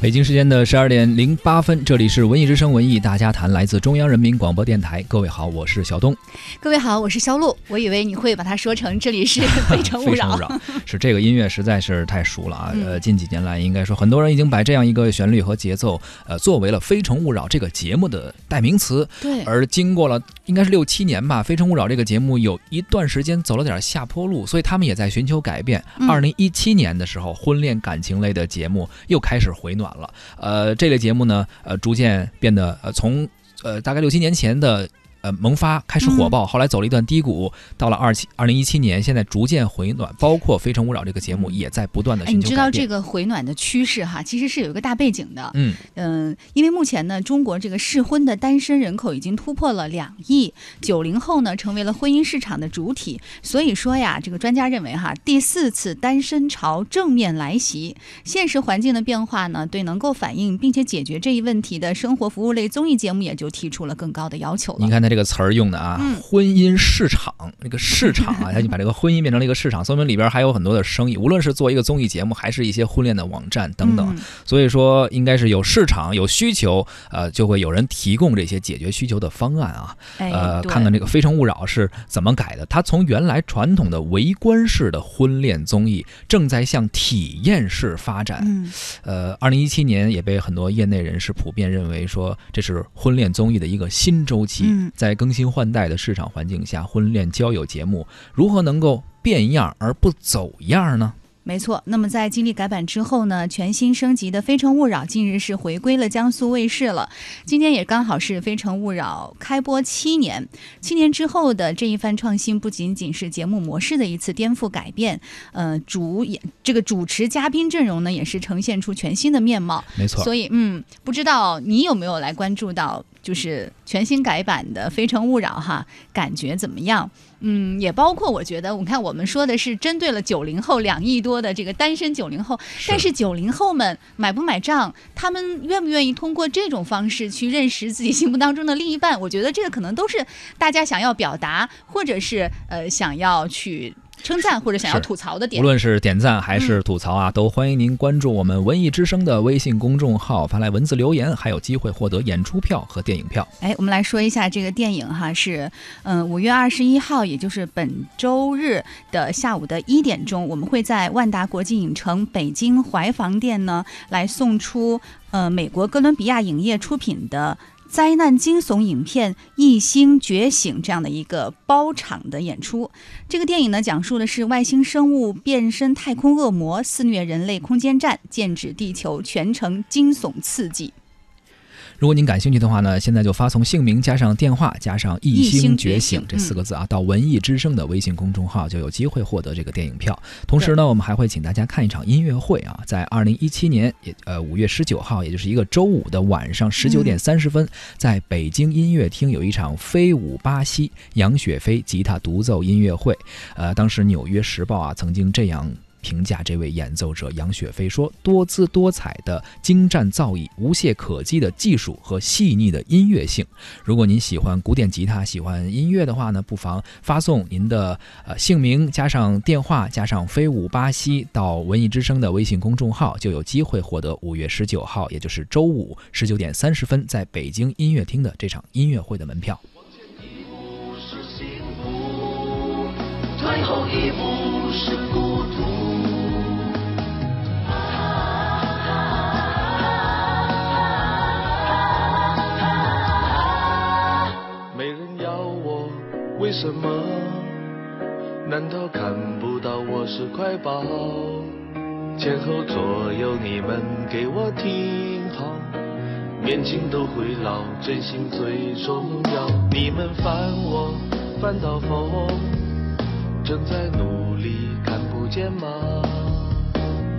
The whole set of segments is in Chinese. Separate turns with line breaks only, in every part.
北京时间的十二点零八分，这里是文艺之声文艺大家谈，来自中央人民广播电台。各位好，我是小东。
各位好，我是肖路。我以为你会把它说成这里是《非诚勿扰》，
是这个音乐实在是太熟了啊！
嗯
呃，近几年来，应该说很多人已经把这样一个旋律和节奏，呃，作为了《非诚勿扰》这个节目的代名词。
对，
而经过了应该是六七年吧，《非诚勿扰》这个节目有一段时间走了点下坡路，所以他们也在寻求改变。
嗯
二零一七年的时候，婚恋感情类的节目又开始回暖了。呃，这类节目呢，呃，逐渐变得呃从呃大概六七年前的。呃，萌发开始火
嗯
爆，后来走了一段低谷，到了二七二零一七年，现在逐渐回暖，包括《非诚勿扰》这个节目也在不断的
哎，
寻求。
你知道这个回暖的趋势哈，其实是有一个大背景的。
嗯，
嗯，因为目前呢，中国这个适婚的单身人口已经突破了两亿，九零后呢成为了婚姻市场的主体。所以说呀，这个专家认为哈，第四次单身潮正面来袭。现实环境的变化呢，对能够反映并且解决这一问题的生活服务类综艺节目也就提出了更高的要求了。
你看他这个词儿用的啊，
嗯
婚姻市场那个市场啊，他就把这个婚姻变成了一个市场，说明里边还有很多的生意，无论是做一个综艺节目，还是一些婚恋的网站等等。
嗯
所以说，应该是有市场有需求，呃，就会有人提供这些解决需求的方案啊。
哎，
呃，
对
看看这个《非诚勿扰》是怎么改的。它从原来传统的围观式的婚恋综艺，正在向体验式发展。
嗯
呃，二零一七年也被很多业内人士普遍认为说，这是婚恋综艺的一个新周期。
嗯
在更新换代的市场环境下，婚恋交友节目如何能够变样而不走样呢？
没错，那么在经历改版之后呢，全新升级的《非诚勿扰》近日是回归了江苏卫视了。今天也刚好是《非诚勿扰》开播七年，七年之后的这一番创新，不仅仅是节目模式的一次颠覆改变，呃，主演这个主持嘉宾阵容呢，也是呈现出全新的面貌。
没错，
所以，嗯，不知道你有没有来关注到，就是全新改版的《非诚勿扰》哈，感觉怎么样？嗯，也包括我觉得，我看我们说的是针对了九零后两亿多的这个单身九零后，但是九零后们买不买账，他们愿不愿意通过这种方式去认识自己心目当中的另一半？我觉得这个可能都是大家想要表达，或者是呃想要去称赞或者想要吐槽的点
无。论是点赞还
嗯
是吐槽啊，都欢迎您关注我们文艺之声的微信公众号，发来文字留言，还有机会获得演出票和电影票。
哎，我们来说一下这个电影哈，是嗯五月二十一号，也就是本周日的下午的一点钟，我们会在万达国际影城北京怀房店呢来送出呃美国哥伦比亚影业出品的。灾难惊悚影片《异星觉醒》这样的一个包场的演出，这个电影呢，讲述的是外星生物变身太空恶魔，肆虐人类空间站，剑指地球，全程惊悚刺激。
如果您感兴趣的话呢，现在就发送姓名加上电话加上“一
一星
星觉
醒”
这四个字啊，到文艺之声的微信公众号就有机会获得这个电影票。同时呢，我们还会请大家看一场音乐会啊，在二零一七年也呃五月十九号，也就是一个周五的晚上十九点三十分，在北京音乐厅有一场飞舞巴西杨雪飞吉他独奏音乐会。呃，当时《纽约时报》啊曾经这样。评价这位演奏者杨雪飞说：“多姿多彩的精湛造诣，无懈可击的技术和细腻的音乐性。如果您喜欢古典吉他，喜欢音乐的话呢，不妨发送您的呃姓名加上电话加上飞舞巴西到文艺之声的微信公众号，就有机会获得五月十九号，也就是周五十九点三十分，在北京音乐厅的这场音乐会的门票。
是幸福，退后一步是孤独。为什么？难道看不到我是块宝？前后左右你们给我听好，年轻都会老，真心最重要。你们烦我，烦到疯，正在努力，看不见吗？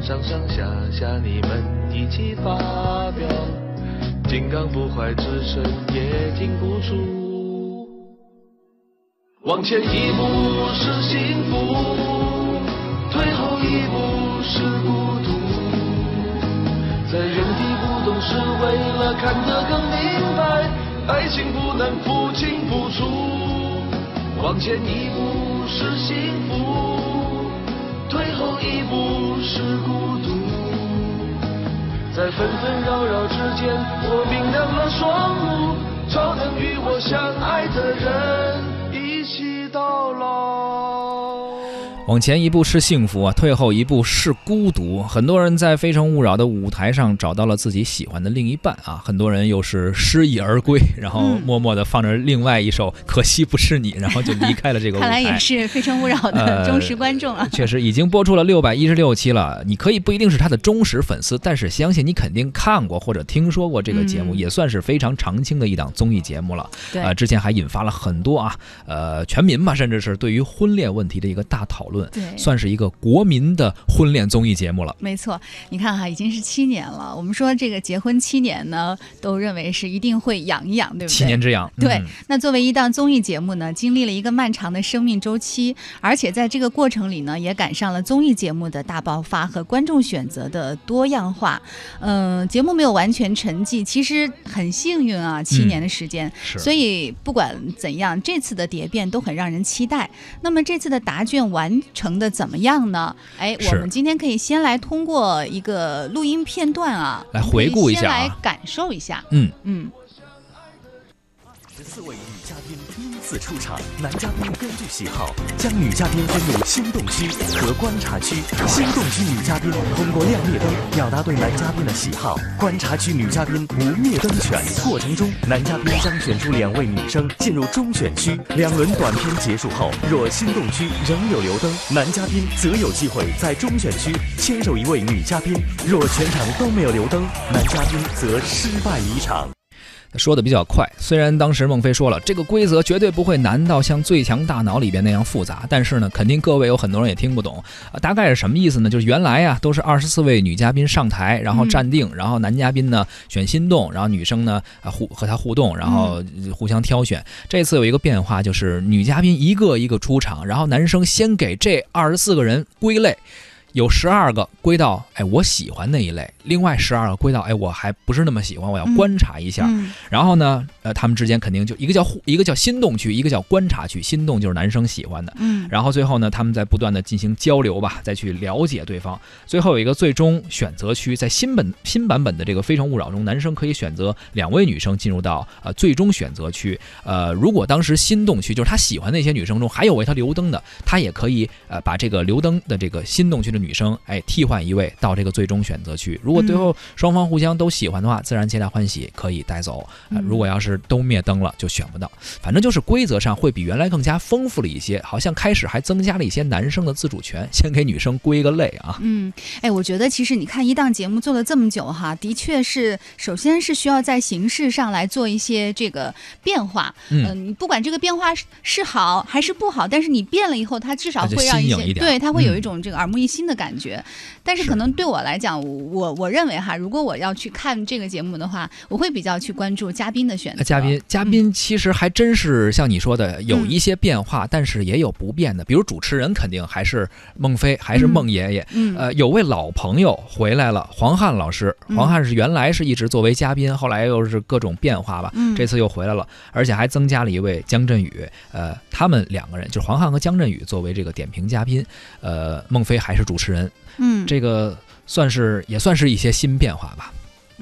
上上下下你们一起发表，金刚不坏之身也停不住。往前一步是幸福，退后一步是孤独。在原地不动是为了看得更明白，爱情不能不清不出。往前一步是幸福，退后一步是孤独。在纷纷扰扰之间，我明亮了双目，超能与我相爱的人
往前一步是幸福啊，退后一步是孤独。很多人在《非诚勿扰》的舞台上找到了自己喜欢的另一半啊，很多人又是失意而归，然后默默的放着另外一首《可惜不是你》，然后就离开了这个舞台。
看来也是《非诚勿扰》的忠实观众啊。
确实，已经播出了六百一十六期了。你可以不一定是他的忠实粉丝，但是相信你肯定看过或者听说过这个节目，也算是非常常青的一档综艺节目了。
对，
之前还引发了很多啊，呃，全民吧，甚至是对于婚恋问题的一个大讨论。
对，
算是一个国民的婚恋综艺节目了。
没错，你看哈，已经是七年了。我们说这个结婚七年呢，都认为是一定会养一养，对不对？
七年之痒。
对。那作为一档综艺节目呢，经历了一个漫长的生命周期，而且在这个过程里呢，也赶上了综艺节目的大爆发和观众选择的多样化。嗯，节目没有完全沉寂，其实很幸运啊，七年的时间。所以不管怎样，这次的蝶变都很让人期待。那么这次的答卷完成的怎么样呢？哎，我们今天可以先来通过一个录音片段啊，
来回顾一下，
来感受一下。
嗯
嗯。
四位女嘉宾第一次出场，男嘉宾根据喜好将女嘉宾分入心动区和观察区。心动区女嘉宾通过亮灭灯表达对男嘉宾的喜好，观察区女嘉宾无灭灯权。过程中，男嘉宾将选出两位女生进入中选区。两轮短片结束后，若心动区仍有留灯，男嘉宾则有机会在中选区牵手一位女嘉宾；若全场都没有留灯，男嘉宾则失败离场。
说的比较快，虽然当时孟非说了这个规则绝对不会难到像《最强大脑》里边那样复杂，但是呢，肯定各位有很多人也听不懂啊。大概是什么意思呢？就是原来啊都是二十四位女嘉宾上台，然后站定，然后男嘉宾呢选心动，然后女生呢啊互和他互动，然后互相挑选。这次有一个变化，就是女嘉宾一个一个出场，然后男生先给这二十四个人归类。有十二个归到哎我喜欢那一类，另外十二个归到哎我还不是那么喜欢，我要观察一下。然后呢，呃，他们之间肯定就一个叫互，一个叫心动区，一个叫观察区。心动就是男生喜欢的，
嗯。
然后最后呢，他们在不断的进行交流吧，再去了解对方。最后有一个最终选择区，在新本新版本的这个《非诚勿扰》中，男生可以选择两位女生进入到呃最终选择区。呃，如果当时心动区就是他喜欢那些女生中还有为他留灯的，他也可以呃把这个留灯的这个心动区的。女生，哎，替换一位到这个最终选择区。如果最后双方互相都喜欢的话，自然皆大欢喜，可以带走。如果要是都灭灯了，就选不到。反正就是规则上会比原来更加丰富了一些，好像开始还增加了一些男生的自主权，先给女生归个类啊。
嗯，哎，我觉得其实你看一档节目做了这么久哈，的确是，首先是需要在形式上来做一些这个变化。嗯，你不管这个变化是是好还是不好，但是你变了以后，它至少会让一些对，它会有一种。这个耳目一新的感觉，但是可能对我来讲，我我认为哈，如果我要去看这个节目的话，我会比较去关注嘉宾的选择。
嘉宾嘉宾其实还真是像你说的有一些变化，但是也有不变的。比如主持人肯定还是孟非，还是孟爷爷。呃，有位老朋友回来了，黄汉老师。黄汉是原来是一直作为嘉宾，后来又是各种变化吧。这次又回来了，而且还增加了一位江振宇。呃，他们两个人就是黄汉和江振宇作为这个点评嘉宾。呃。孟非还是主持人，
嗯，
这个算是也算是一些新变化吧。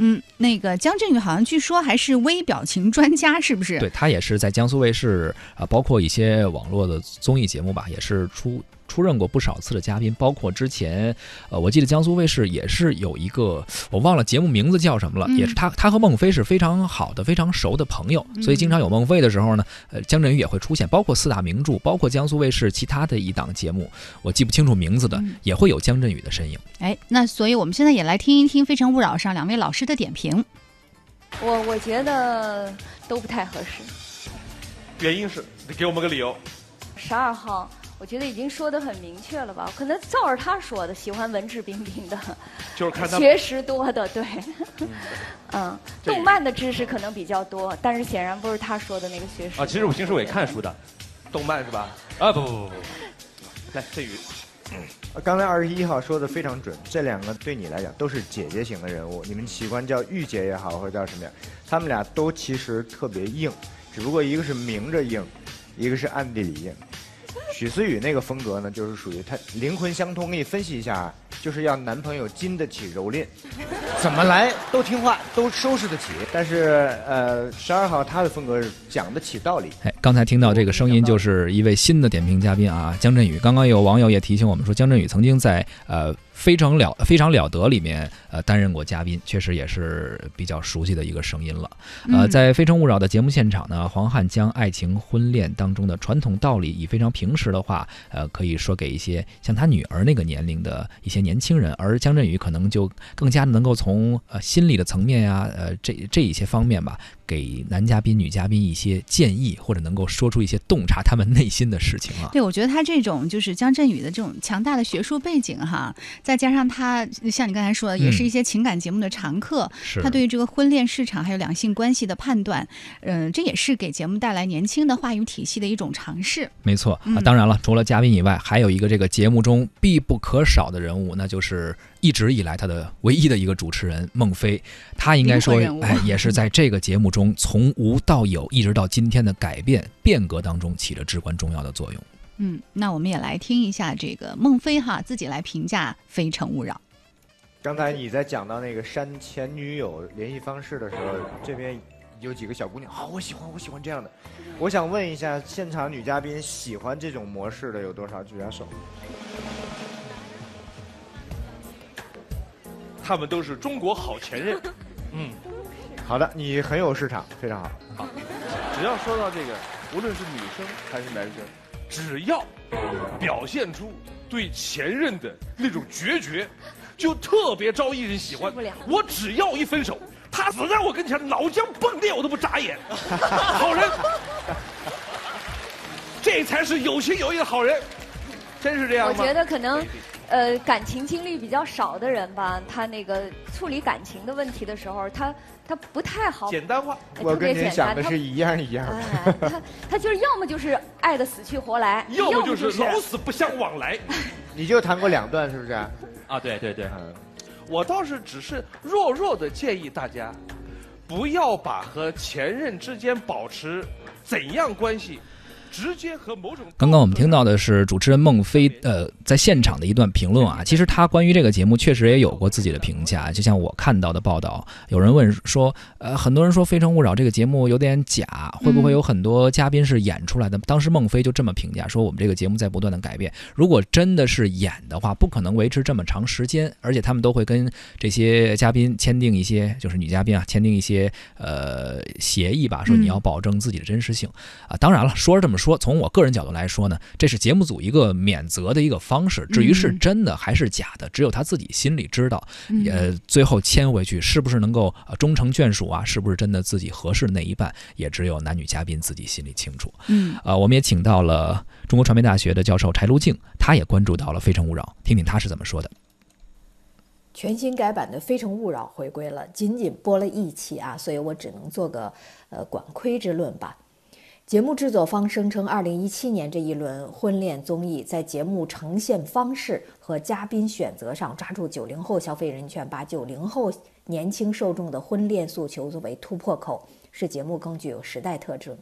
嗯，那个姜振宇好像据说还是微表情专家，是不是？
对他也是在江苏卫视啊，包括一些网络的综艺节目吧，也是出。出任过不少次的嘉宾，包括之前，呃，我记得江苏卫视也是有一个，我忘了节目名字叫什么了，也是他，他和孟非是非常好的、非常熟的朋友，所以经常有孟非的时候呢，呃，姜振宇也会出现，包括四大名著，包括江苏卫视其他的一档节目，我记不清楚名字的，也会有姜振宇的身影。
哎，那所以我们现在也来听一听《非诚勿扰》上两位老师的点评。
我我觉得都不太合适，
原因是你给我们个理由。
十二号。我觉得已经说的很明确了吧？可能照着他说的，喜欢文质彬彬的，
就是看他
学识多的，对，嗯，动漫的知识可能比较多，但是显然不是他说的那个学识。
啊，其实我平时我也看书的，动漫是吧？啊，不不不不，来这宇，
刚才二十一号说的非常准，这两个对你来讲都是姐姐型的人物，你们喜欢叫御姐也好，或者叫什么呀？他们俩都其实特别硬，只不过一个是明着硬，一个是暗地里硬。许思雨那个风格呢，就是属于他灵魂相通。给你分析一下啊，就是要男朋友经得起蹂躏，怎么来都听话，都收拾得起。但是呃，十二号他的风格是讲得起道理。
哎，刚才听到这个声音，就是一位新的点评嘉宾啊，姜振宇。刚刚有网友也提醒我们说，姜振宇曾经在呃。非常了非常了得里面，呃，担任过嘉宾，确实也是比较熟悉的一个声音了。呃，在《非诚勿扰》的节目现场呢，黄汉将爱情婚恋当中的传统道理以非常平实的话，呃，可以说给一些像他女儿那个年龄的一些年轻人，而姜振宇可能就更加能够从呃心理的层面呀，呃，这这一些方面吧。给男嘉宾、女嘉宾一些建议，或者能够说出一些洞察他们内心的事情啊。
对，我觉得他这种就是姜振宇的这种强大的学术背景哈，再加上他像你刚才说的，也是一些情感节目的常客，他对于这个婚恋市场还有两性关系的判断，嗯，这也是给节目带来年轻的话语体系的一种尝试。
没错啊，当然了，除了嘉宾以外，还有一个这个节目中必不可少的人物，那就是。一直以来，他的唯一的一个主持人孟非，他应该说，哎，也是在这个节目中从无到有，一直到今天的改变变革当中起着至关重要的作用。
嗯，那我们也来听一下这个孟非哈自己来评价《非诚勿扰》。
刚才你在讲到那个删前女友联系方式的时候，这边有几个小姑娘，好，我喜欢，我喜欢这样的。我想问一下，现场女嘉宾喜欢这种模式的有多少？举下手。
他们都是中国好前任，
嗯，好的，你很有市场，非常好。
好，只要说到这个，无论是女生还是男生，只要表现出对前任的那种决绝，就特别招艺人喜欢。我只要一分手，他死在我跟前，脑浆迸裂，我都不眨眼。好人，这才是有情有义的好人，真是这样
吗？我觉得可能。呃，感情经历比较少的人吧，他那个处理感情的问题的时候，他他不太好。
简单化，
我跟你想的是一样一样的。
他他就是要么就是爱的死去活来，
要么就是老死不相往来。
你就谈过两段，是不是？
啊，对对对。我倒是只是弱弱的建议大家，不要把和前任之间保持怎样关系。直接和某种。
刚刚我们听到的是主持人孟非呃在现场的一段评论啊，其实他关于这个节目确实也有过自己的评价。就像我看到的报道，有人问说，呃，很多人说《非诚勿扰》这个节目有点假，会不会有很多嘉宾是演出来的？当时孟非就这么评价说，我们这个节目在不断的改变，如果真的是演的话，不可能维持这么长时间，而且他们都会跟这些嘉宾签订一些，就是女嘉宾啊，签订一些呃协议吧，说你要保证自己的真实性啊。当然了，说是这么。说从我个人角度来说呢，这是节目组一个免责的一个方式。至于是真的还是假的，只有他自己心里知道。呃，最后签回去是不是能够终成眷属啊？是不是真的自己合适那一半，也只有男女嘉宾自己心里清楚。
嗯，
呃，我们也请到了中国传媒大学的教授柴璐静，他也关注到了《非诚勿扰》，听听他是怎么说的。
全新改版的《非诚勿扰》回归了，仅仅播了一期啊，所以我只能做个呃管窥之论吧。节目制作方声称，二零一七年这一轮婚恋综艺在节目呈现方式和嘉宾选择上抓住九零后消费人群，把九零后年轻受众的婚恋诉求作为突破口，使节目更具有时代特征。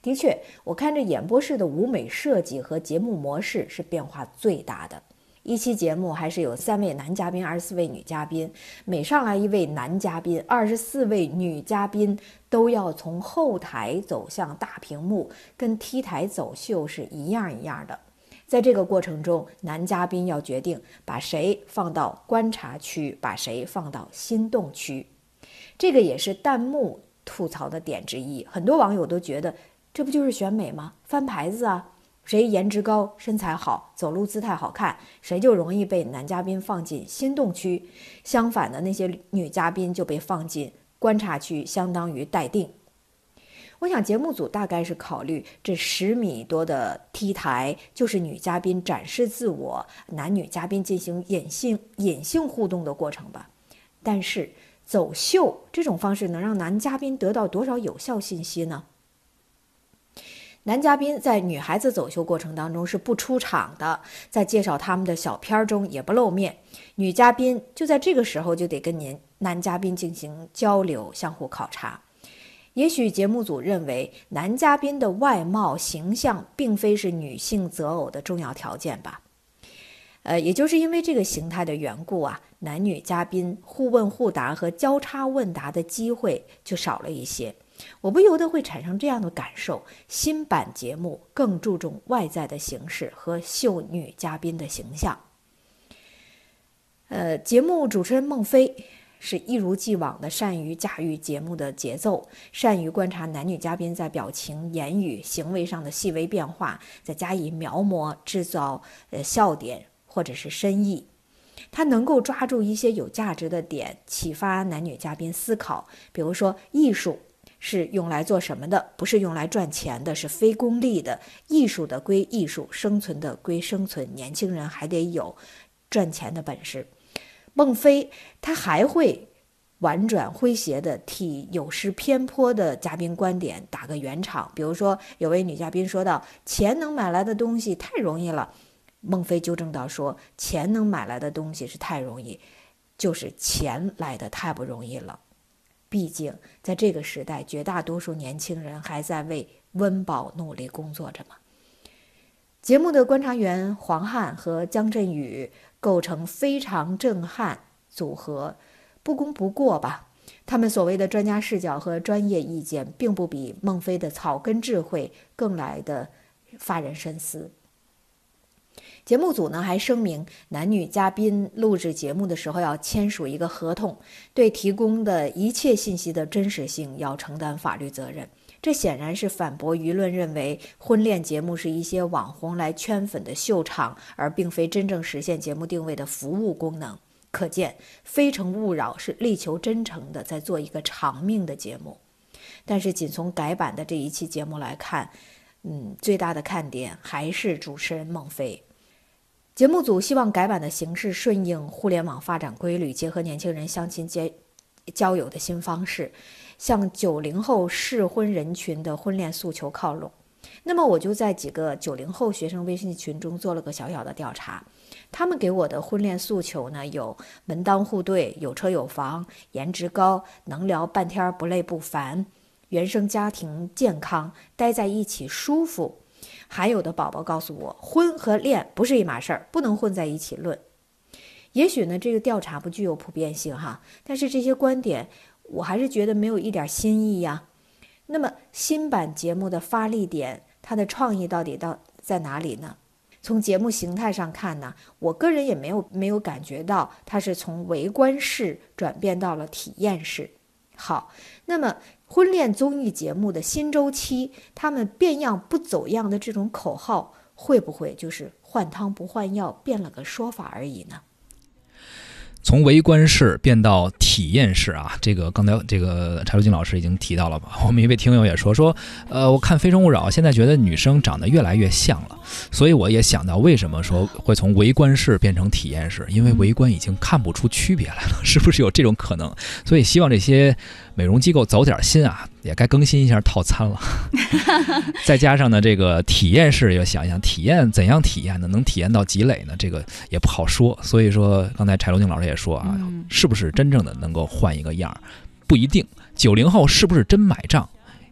的确，我看着演播室的舞美设计和节目模式是变化最大的。一期节目还是有三位男嘉宾，二十四位女嘉宾。每上来一位男嘉宾，二十四位女嘉宾都要从后台走向大屏幕，跟 T 台走秀是一样一样的。在这个过程中，男嘉宾要决定把谁放到观察区，把谁放到心动区。这个也是弹幕吐槽的点之一。很多网友都觉得，这不就是选美吗？翻牌子啊！谁颜值高、身材好、走路姿态好看，谁就容易被男嘉宾放进心动区。相反的，那些女嘉宾就被放进观察区，相当于待定。我想节目组大概是考虑这十米多的 T 台就是女嘉宾展示自我、男女嘉宾进行隐性隐性互动的过程吧。但是走秀这种方式能让男嘉宾得到多少有效信息呢？男嘉宾在女孩子走秀过程当中是不出场的，在介绍他们的小片中也不露面。女嘉宾就在这个时候就得跟您男嘉宾进行交流，相互考察。也许节目组认为男嘉宾的外貌形象并非是女性择偶的重要条件吧。呃，也就是因为这个形态的缘故啊，男女嘉宾互问互答和交叉问答的机会就少了一些。我不由得会产生这样的感受：新版节目更注重外在的形式和秀女嘉宾的形象。呃，节目主持人孟非是一如既往的善于驾驭节目的节奏，善于观察男女嘉宾在表情、言语、行为上的细微变化，再加以描摹，制造呃笑点或者是深意。他能够抓住一些有价值的点，启发男女嘉宾思考。比如说，艺术是用来做什么的？不是用来赚钱的，是非功利的。艺术的归艺术，生存的归生存。年轻人还得有赚钱的本事。孟非他还会婉转诙谐地替有失偏颇的嘉宾观点打个圆场。比如说，有位女嘉宾说道：“钱能买来的东西太容易了。”孟非纠正道：“说钱能买来的东西是太容易，就是钱来的太不容易了。毕竟在这个时代，绝大多数年轻人还在为温饱努力工作着嘛。”节目的观察员黄汉和姜振宇构成非常震撼组合，不攻不过吧？他们所谓的专家视角和专业意见，并不比孟非的草根智慧更来的发人深思。节目组呢还声明，男女嘉宾录制节目的时候要签署一个合同，对提供的一切信息的真实性要承担法律责任。这显然是反驳舆论认为婚恋节目是一些网红来圈粉的秀场，而并非真正实现节目定位的服务功能。可见，《非诚勿扰》是力求真诚的在做一个长命的节目。但是，仅从改版的这一期节目来看，嗯，最大的看点还是主持人孟非。节目组希望改版的形式顺应互联网发展规律，结合年轻人相亲结交友的新方式，向九零后适婚人群的婚恋诉求靠拢。那么，我就在几个九零后学生微信群中做了个小小的调查，他们给我的婚恋诉求呢，有门当户对、有车有房、颜值高、能聊半天不累不烦、原生家庭健康、待在一起舒服。还有的宝宝告诉我，婚和恋不是一码事儿，不能混在一起论。也许呢，这个调查不具有普遍性哈，但是这些观点我还是觉得没有一点新意呀。那么新版节目的发力点，它的创意到底到在哪里呢？从节目形态上看呢，我个人也没有没有感觉到它是从围观式转变到了体验式。好，那么。婚恋综艺节目的新周期，他们变样不走样的这种口号，会不会就是换汤不换药，变了个说法而已呢？
从围观式变到体验式啊，这个刚才这个柴如静老师已经提到了吧？我们一位听友也说说，呃，我看《非诚勿扰》，现在觉得女生长得越来越像了，所以我也想到为什么说会从围观式变成体验式，因为围观已经看不出区别来了，是不是有这种可能？所以希望这些美容机构走点心啊，也该更新一下套餐了。再加上呢，这个体验式要想一想，体验怎样体验呢？能体验到积累呢？这个也不好说。所以说，刚才柴罗静老师也说啊，是不是真正的能够换一个样儿，不一定。九零后是不是真买账，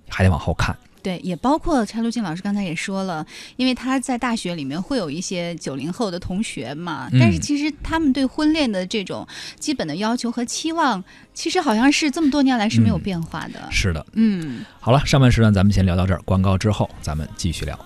还得往后看。
对，也包括柴路静老师刚才也说了，因为他在大学里面会有一些九零后的同学嘛，但是其实他们对婚恋的这种基本的要求和期望，其实好像是这么多年来是没有变化的。
是的，
嗯，
好了，上半时段咱们先聊到这儿，广告之后咱们继续聊。